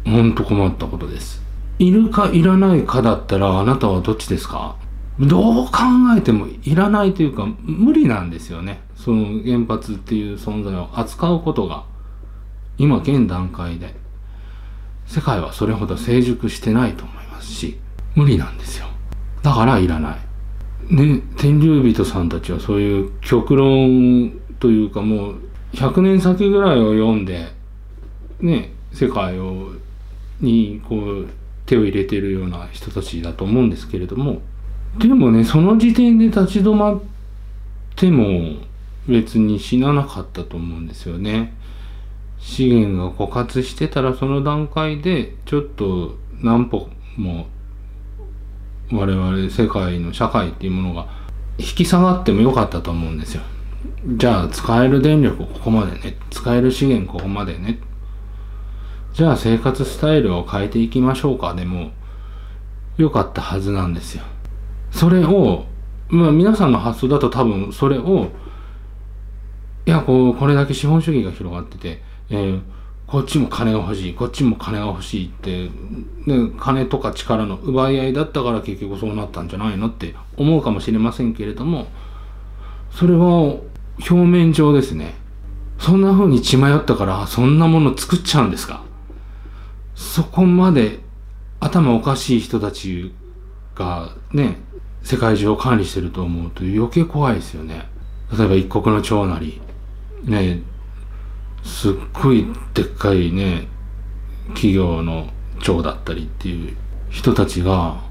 S1: ほんと困ったことです。いるかいらないかだったらあなたはどっちですか？どう考えてもいらないというか無理なんですよね。その原発っていう存在を扱うことが今現段階で世界はそれほど成熟してないと思いますし無理なんですよ。だからいらない。ね天竜人さんたちはそういう極論というかもう100年先ぐらいを読んでね世界をにこう手を入れてるような人たちだと思うんですけれどもでもねその時点で立ち止まっても別に死ななかったと思うんですよね。資源が枯渇してたらその段階でちょっと何歩も我々世界の社会っていうものが引き下がってもよかったと思うんですよ。じゃあ使える電力ここまでね使える資源ここまでねじゃあ生活スタイルを変えていきましょうかでもよかったはずなんですよ。それをまあ皆さんの発想だと多分それをいやこうこれだけ資本主義が広がってて、えー、こっちも金が欲しいこっちも金が欲しいって、ね、金とか力の奪い合いだったから結局そうなったんじゃないのって思うかもしれませんけれどもそれは表面上ですね。そんな風に血迷ったからそんなもの作っちゃうんですか？そこまで頭おかしい人たちがね世界中を管理してると思うと余計怖いですよね。例えば一国の長なり。ねすっごいでっかいね企業の長だったりっていう人たちが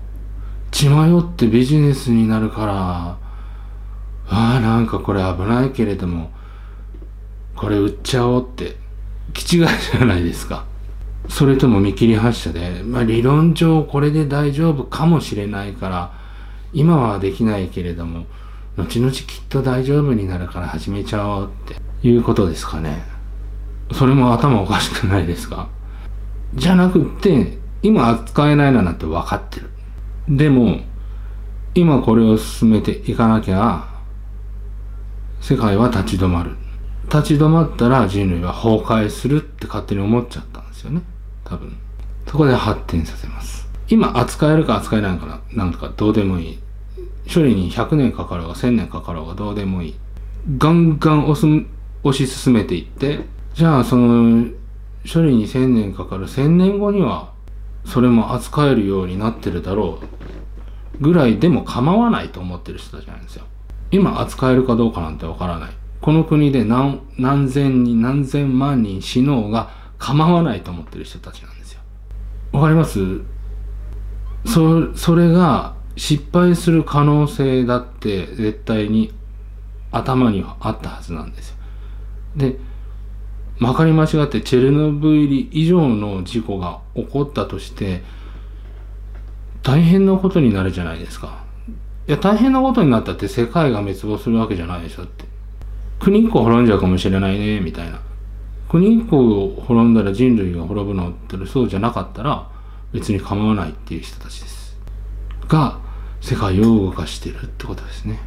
S1: 血迷ってビジネスになるからああなんかこれ危ないけれどもこれ売っちゃおうって気違いじゃないですか。それとも見切り発車で、まあ、理論上これで大丈夫かもしれないから今はできないけれども後々きっと大丈夫になるから始めちゃおうって。いうことですかね。それも頭おかしくないですか？じゃなくって今扱えないななんて分かってる。でも今これを進めていかなきゃ世界は立ち止まる。立ち止まったら人類は崩壊するって勝手に思っちゃったんですよね。多分。そこで発展させます。今扱えるか扱えないかななんとかどうでもいい。処理に100年かかろうが1000年かかろうがどうでもいい。ガンガン押す推し進めていってじゃあその処理に1000年かかる1000年後にはそれも扱えるようになってるだろうぐらいでも構わないと思ってる人たちなんですよ。今扱えるかどうかなんてわからない。この国で何何千人何千万人死のうが構わないと思ってる人たちなんですよ。わかります？そそれが失敗する可能性だって絶対に頭にはあったはずなんですよ。で、まかり間違ってチェルノブイリ以上の事故が起こったとして、大変なことになるじゃないですか。いや、大変なことになったって世界が滅亡するわけじゃないでしょって。国一個滅んじゃうかもしれないね、みたいな。国一個を滅んだら人類が滅ぶのってそうじゃなかったら別に構わないっていう人たちです。が、世界を動かしてるってことですね。っ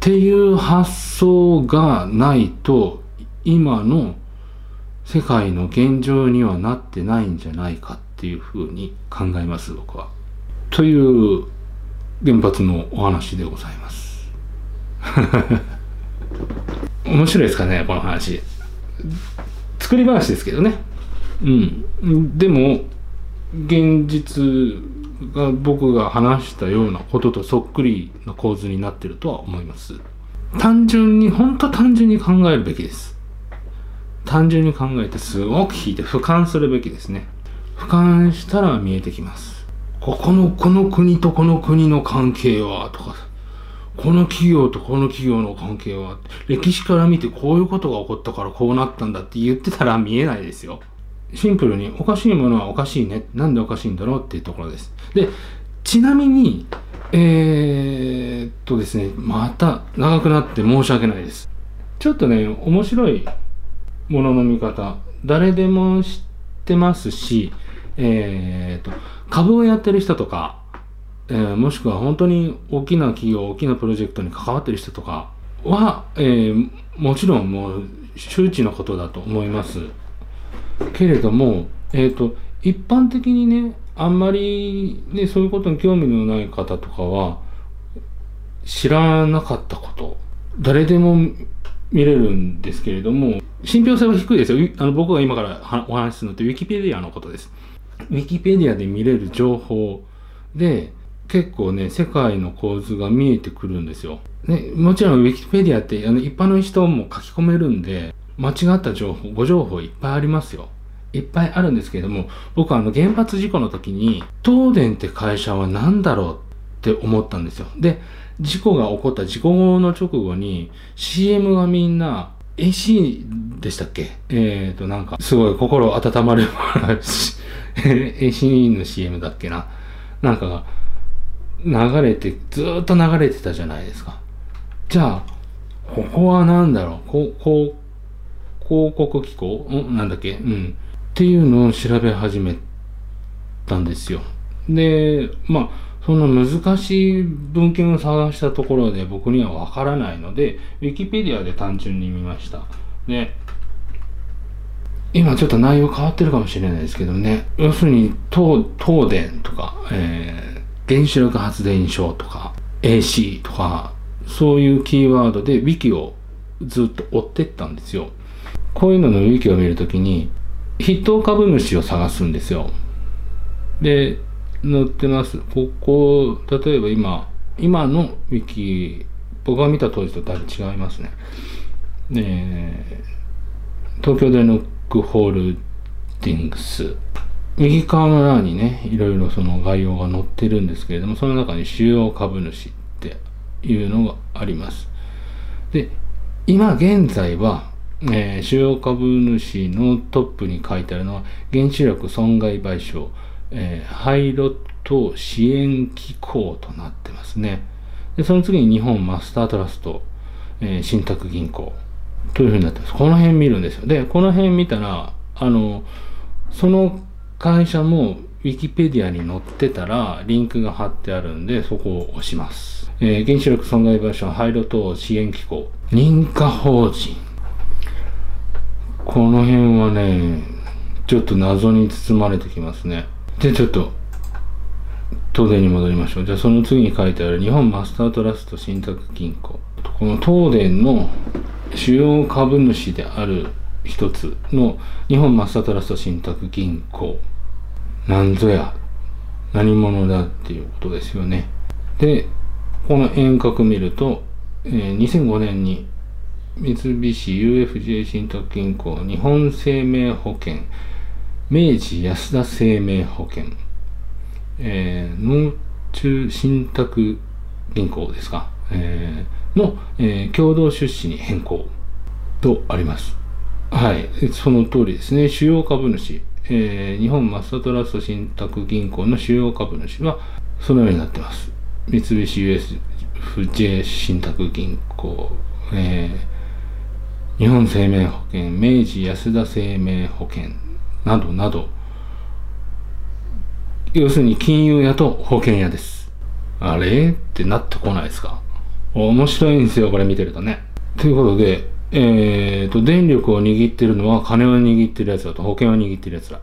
S1: ていう発想がないと今の世界の現状にはなってないんじゃないかっていうふうに考えます僕は。という原発のお話でございます。面白いですかねこの話。作り話ですけどね。うん。でも現実が僕が話したようなこととそっくりな構図になってるとは思います。単純に、本当単純に考えるべきです。単純に考えてすごく引いて俯瞰するべきですね。俯瞰したら見えてきます。ここの、この国とこの国の関係は、とか、この企業とこの企業の関係は、歴史から見てこういうことが起こったからこうなったんだって言ってたら見えないですよ。シンプルにおかしいものはおかしいね。なんでおかしいんだろうっていうところです。で、ちなみに、えー、っとですね、また長くなって申し訳ないです。ちょっとね、面白いものの見方、誰でも知ってますし、えー、っと、株をやってる人とか、えー、もしくは本当に大きな企業、大きなプロジェクトに関わってる人とかは、えー、もちろんもう周知のことだと思います。けれども、えっ、ー、と、一般的にね、あんまりね、そういうことに興味のない方とかは、知らなかったこと、誰でも見れるんですけれども、信憑性は低いですよ。あの僕が今からお話しするのって、ウィキペディアのことです。ウィキペディアで見れる情報で、結構ね、世界の構図が見えてくるんですよ。ね、もちろんウィキペディアってあの一般の人も書き込めるんで、間違った情報、ご情報いっぱいありますよ。いっぱいあるんですけれども、僕はあの原発事故の時に、東電って会社は何だろうって思ったんですよ。で、事故が起こった事故後の直後に CM がみんな AC でしたっけ？えっ、ー、となんかすごい心温まる AC の CM だっけな？なんかが流れてずっと流れてたじゃないですか。じゃあ、ここは何だろう？ここ広告機構？んなんだっけ？うん。っていうのを調べ始めたんですよ。で、まあ、そんな難しい文献を探したところで僕にはわからないので、ウィキペディアで単純に見ました。で、今ちょっと内容変わってるかもしれないですけどね、要するに東東電とか、えー、原子力発電所とか AC とか、そういうキーワードでウィキをずっと追ってったんですよ。こういうののウィキを見るときに、筆頭株主を探すんですよ。で、載ってます。ここ、例えば今、今のウィキ、僕が見た当時とだいぶ違いますね。え東京電力ホールディングス。右側の欄にね、いろいろその概要が載ってるんですけれども、その中に主要株主っていうのがあります。で、今現在は、えー、主要株主のトップに書いてあるのは、原子力損害賠償、えー、廃炉等支援機構となってますね。で、その次に日本マスタートラスト、えー、信託銀行というふうになってます。この辺見るんですよ。で、この辺見たら、あの、その会社もウィキペディアに載ってたら、リンクが貼ってあるんで、そこを押します。えー、原子力損害賠償廃炉等支援機構、認可法人、この辺はね、ちょっと謎に包まれてきますね。で、ちょっと、東電に戻りましょう。じゃあその次に書いてある日本マスタートラスト信託銀行。この東電の主要株主である一つの日本マスタートラスト信託銀行。なんぞや、何者だっていうことですよね。で、この遠隔見ると、えー、2005年に三菱 UFJ 信託銀行、日本生命保険、明治安田生命保険、えー、農中信託銀行ですか、えー、の、えー、共同出資に変更とあります。はい、その通りですね。主要株主、えー、日本マスタートラスト信託銀行の主要株主はそのようになってます。三菱 USJ 信託銀行、えー日本生命保険、明治安田生命保険などなど、要するに金融屋と保険屋です。あれ？ってなってこないですか？面白いんですよ、これ見てるとね。ということで、えーと、電力を握ってるのは金を握ってるやつだと保険を握ってるやつだ。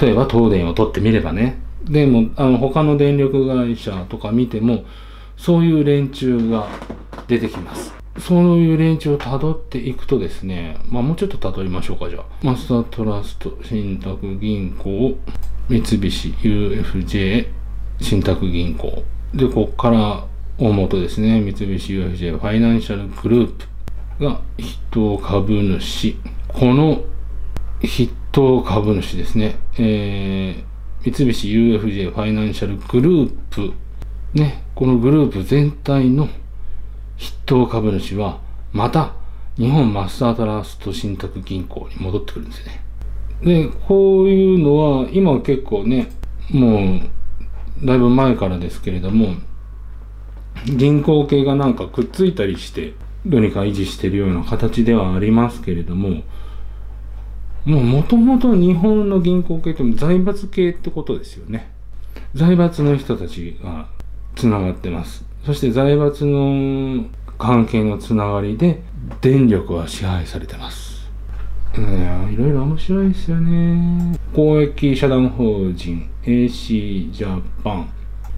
S1: 例えば東電を取ってみればね。でも、あの、他の電力会社とか見ても、そういう連中が出てきます。そういう連中をたどっていくとですね、まあもうちょっとたどりましょうか、じゃあ。マスタートラスト信託銀行、三菱 UFJ 信託銀行。で、ここから大元ですね、三菱 UFJ ファイナンシャルグループが筆頭株主。この筆頭株主ですね、えー、三菱 UFJ ファイナンシャルグループ。ね、このグループ全体の筆頭株主は、また、日本マスタートラスト信託銀行に戻ってくるんですね。でこういうのは今は結構ねもうだいぶ前からですけれども銀行系がなんかくっついたりしてどうにか維持してるような形ではありますけれどももうもともと日本の銀行系って財閥系ってことですよね財閥の人たちがつながってますそして財閥の関係のつながりで電力は支配されてます。いやいろいろ面白いですよね。公益社団法人 AC ジャパン。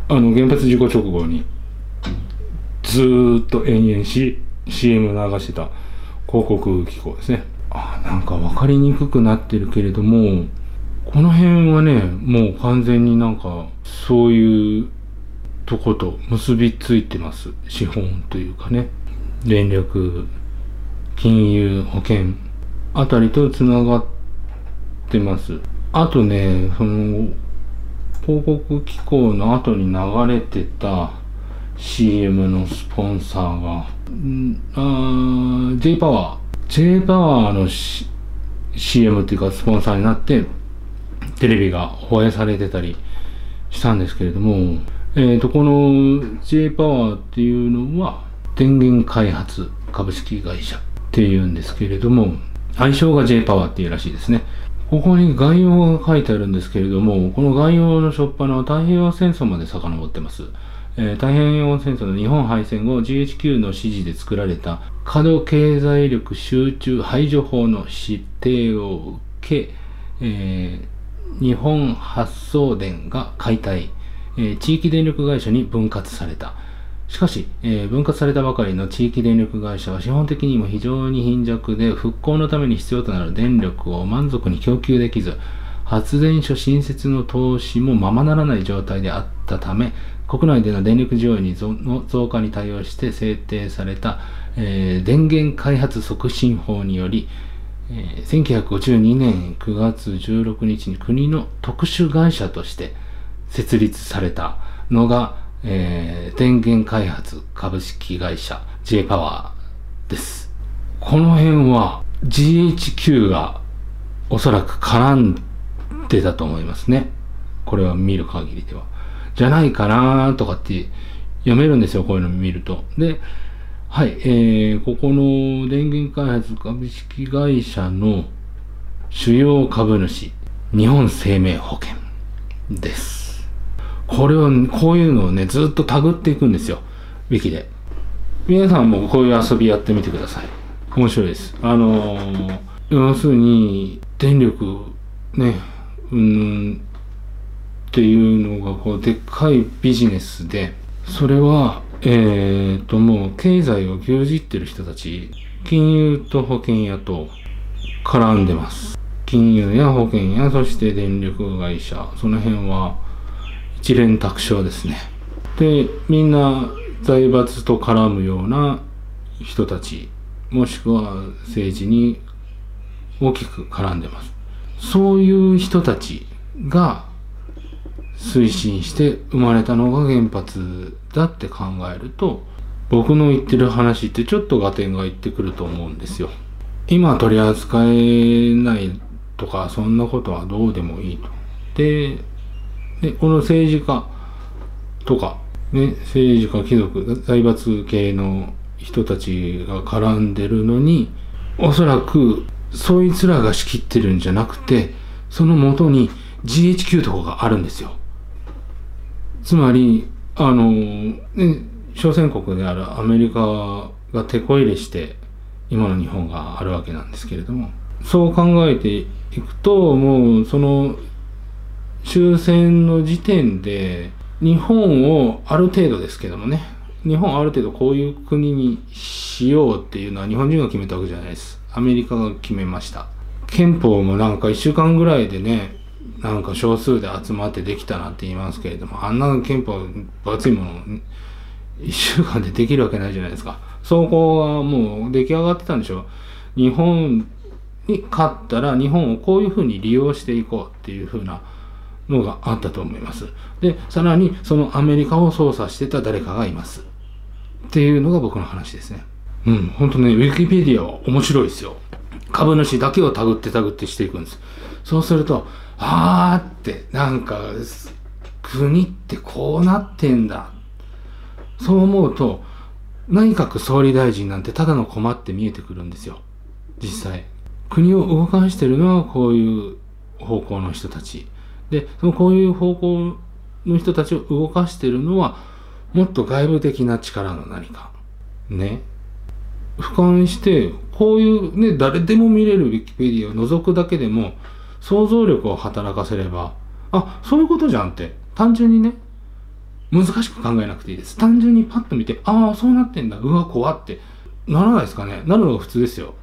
S1: あの原発事故直後にずーっと延々し CM 流してた広告機構ですね。あなんか分かりにくくなってるけれどもこの辺はねもう完全になんかそういうとこと結びついてます。資本というかね。電力金融保険。あたりとつながってます。あとねその広告機構の後に流れてた CM のスポンサーが、んあ J パワー。J パワーの、C、CM っていうかスポンサーになってテレビが放映されてたりしたんですけれども、え、ー、と、この J パワーっていうのは電源開発株式会社っていうんですけれども、愛称が J パワーっていうらしいですね。ここに概要が書いてあるんですけれども、この概要の初っ端の太平洋戦争まで遡ってます。えー、太平洋戦争の日本敗戦後 GHQ の指示で作られた過度経済力集中排除法の指定を受け、えー、日本発送電が解体、え、地域電力会社に分割された。しかし、えー、分割されたばかりの地域電力会社は資本的にも非常に貧弱で復興のために必要となる電力を満足に供給できず、発電所新設の投資もままならない状態であったため、国内での電力需要にの増加に対応して制定された、えー、電源開発促進法により、えー、1952年9月16日に国の特殊会社として設立されたのが、えー、電源開発株式会社 J パワーです。この辺は GHQ がおそらく絡んでたと思いますね。これは見る限りでは。じゃないかなとかって読めるんですよ、こういうの見ると。で、はい、えー、ここの電源開発株式会社の主要株主、日本生命保険です。これを、こういうのをね、ずっとタグっていくんですよ、ウィキで。皆さんもこういう遊びやってみてください。面白いです。あのー、要するに、電力、ね、うん、っていうのがこうでっかいビジネスでそれはえー、ともう経済を牛耳ってる人たち金融と保険屋と絡んでます金融や保険やそして電力会社その辺は一連卓上ですねでみんな財閥と絡むような人たちもしくは政治に大きく絡んでますそういう人たちが推進して生まれたのが原発だって考えると僕の言ってる話ってちょっと合点がいってくると思うんですよ。今取り扱えないとかそんなことはどうでもいいと。で、でこの政治家とか、ね、政治家貴族財閥系の人たちが絡んでるのにおそらくそいつらが仕切ってるんじゃなくてそのもとに GHQ とかがあるんですよ。つまり、あの、ね、小戦国であるアメリカが手こ入れして今の日本があるわけなんですけれども、そう考えていくと、もうその終戦の時点で日本をある程度ですけどもね、日本をある程度こういう国にしようっていうのは日本人が決めたわけじゃないです。アメリカが決めました。憲法もなんか一週間ぐらいでね、なんか少数で集まってできたなって言いますけれども、あんな憲法分厚いもの一週間でできるわけないじゃないですか。そこはもう出来上がってたんでしょう。日本に勝ったら日本をこういうふうに利用していこうっていうふうなのがあったと思います。で、さらにそのアメリカを操作してた誰かがいます。っていうのが僕の話ですね。うん、ほんとね、ウィキペディアは面白いですよ。株主だけをタグってタグってしていくんですそうするとあーってなんか国ってこうなってんだそう思うと内閣総理大臣なんてただの困って見えてくるんですよ実際国を動かしてるのはこういう方向の人たちでそのこういう方向の人たちを動かしてるのはもっと外部的な力の何か。ね。俯瞰してこういうね誰でも見れるウィキペディアを覗くだけでも想像力を働かせればあそういうことじゃんって。単純にね。難しく考えなくていいです。単純にパッと見てああそうなってんだ。うわ怖って。ならないですかね。なるのが普通ですよ。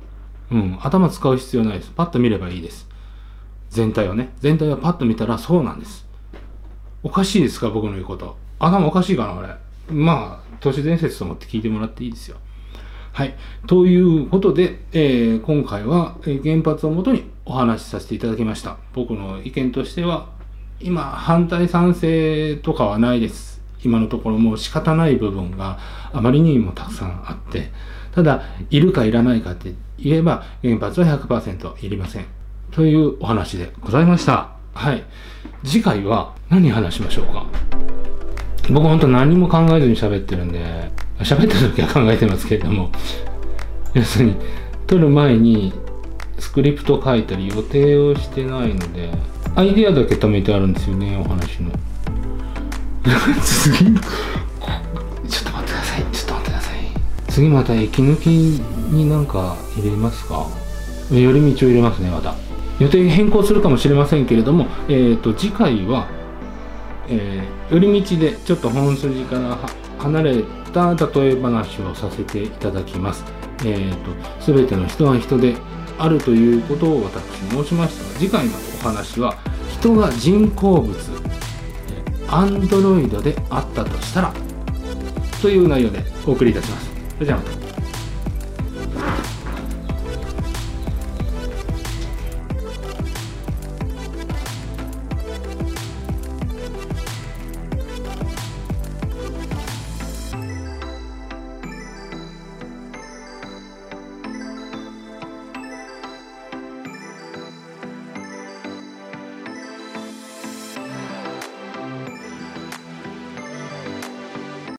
S1: うん。頭使う必要ないです。パッと見ればいいです。全体をね全体をパッと見たらそうなんですおかしいですか僕の言うこと頭おかしいかな俺まあ都市伝説と思って聞いてもらっていいですよはい。ということで、えー、今回は原発をもとにお話しさせていただきました。僕の意見としては、今、反対賛成とかはないです。今のところもう仕方ない部分があまりにもたくさんあって、ただ、いるかいらないかって言えば、原発は100%いりません。というお話でございました。はい。次回は何話しましょうか？僕ほんと何も考えずに喋ってるんで、喋ってる時は考えてますけれども、要するに、撮る前にスクリプト書いたり予定をしてないので、アイディアだけ貯めてあるんですよね、お話の。次、ちょっと待ってください、ちょっと待ってください。次また息抜きになんか入れますか？寄り道を入れますね、また。予定変更するかもしれませんけれども、え、ー、と、次回は、えー、寄り道でちょっと本筋から離れた例え話をさせていただきます。えっ、ー、と、全ての人は人であるということを私申しましたが、次回のお話は、人が人工物、アンドロイドであったとしたら、という内容でお送りいたします。それじゃあまた。